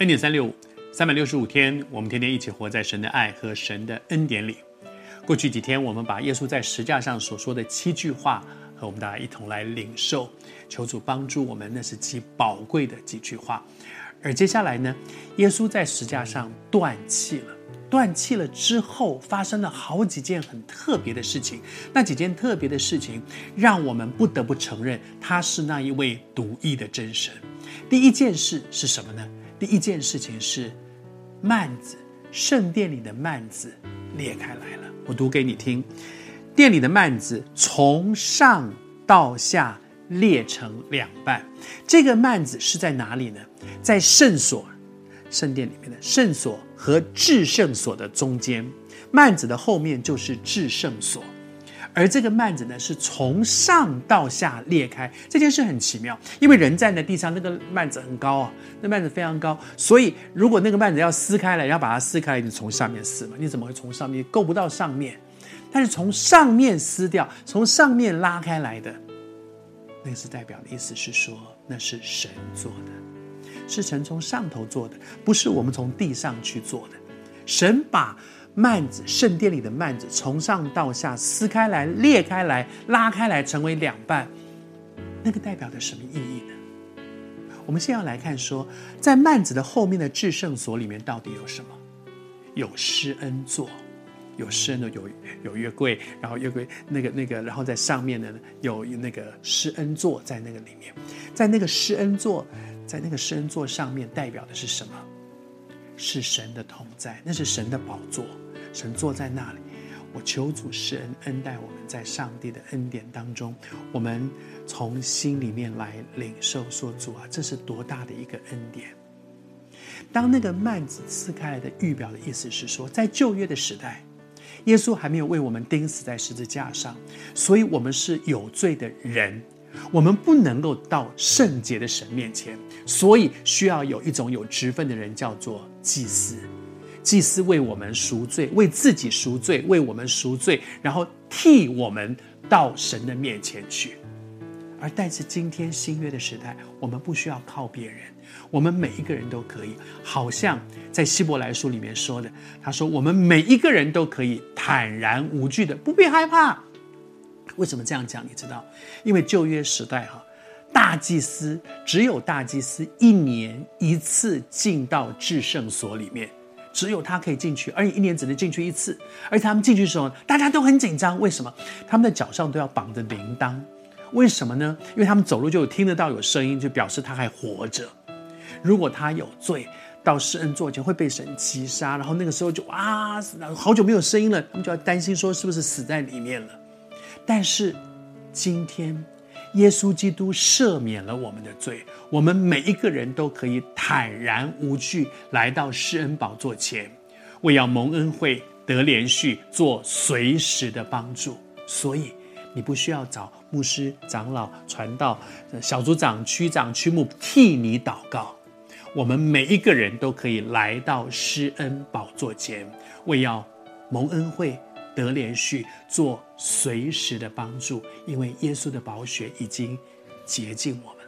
恩典三六五，三百六十五天，我们天天一起活在神的爱和神的恩典里。过去几天，我们把耶稣在十架上所说的七句话和我们大家一同来领受，求主帮助我们，那是极宝贵的几句话。而接下来呢，耶稣在十架上断气了。断气了之后，发生了好几件很特别的事情。那几件特别的事情，让我们不得不承认他是那一位独一的真神。第一件事是什么呢？第一件事情是，幔子，圣殿里的幔子裂开来了。我读给你听，殿里的幔子从上到下裂成两半。这个幔子是在哪里呢？在圣所，圣殿里面的圣所和至圣所的中间。幔子的后面就是至圣所。而这个幔子呢，是从上到下裂开。这件事很奇妙，因为人站在地上，那个幔子很高啊，那幔子非常高，所以如果那个幔子要撕开来，要把它撕开来，你从上面撕嘛？你怎么会从上面够不到上面？但是从上面撕掉，从上面拉开来的，那是代表的意思是说，那是神做的，是神从上头做的，不是我们从地上去做的。神把。幔子，圣殿里的幔子从上到下撕开来、裂开来、拉开来，成为两半。那个代表的什么意义呢？我们先要来看说，在幔子的后面的至圣所里面到底有什么？有施恩座，有施恩的有有约柜，然后约柜那个那个，然后在上面呢有那个施恩座在那个里面，在那个施恩座，在那个施恩座上面代表的是什么？是神的同在，那是神的宝座，神坐在那里。我求主施恩恩待我们，在上帝的恩典当中，我们从心里面来领受说主啊，这是多大的一个恩典！当那个幔子撕开来的预表的意思是说，在旧约的时代，耶稣还没有为我们钉死在十字架上，所以我们是有罪的人。我们不能够到圣洁的神面前，所以需要有一种有职分的人，叫做祭司。祭司为我们赎罪，为自己赎罪，为我们赎罪，然后替我们到神的面前去。而但是今天新约的时代，我们不需要靠别人，我们每一个人都可以，好像在希伯来书里面说的，他说我们每一个人都可以坦然无惧的，不必害怕。为什么这样讲？你知道，因为旧约时代哈，大祭司只有大祭司一年一次进到至圣所里面，只有他可以进去，而且一年只能进去一次。而且他们进去的时候，大家都很紧张。为什么？他们的脚上都要绑着铃铛。为什么呢？因为他们走路就听得到有声音，就表示他还活着。如果他有罪，到施恩座前会被神击杀，然后那个时候就啊，好久没有声音了，他们就要担心说是不是死在里面了。但是，今天，耶稣基督赦免了我们的罪，我们每一个人都可以坦然无惧来到施恩宝座前，为要蒙恩惠、得怜恤、做随时的帮助。所以，你不需要找牧师、长老、传道、小组长、区长、区牧替你祷告，我们每一个人都可以来到施恩宝座前，为要蒙恩惠。得连续，做随时的帮助，因为耶稣的宝血已经洁净我们。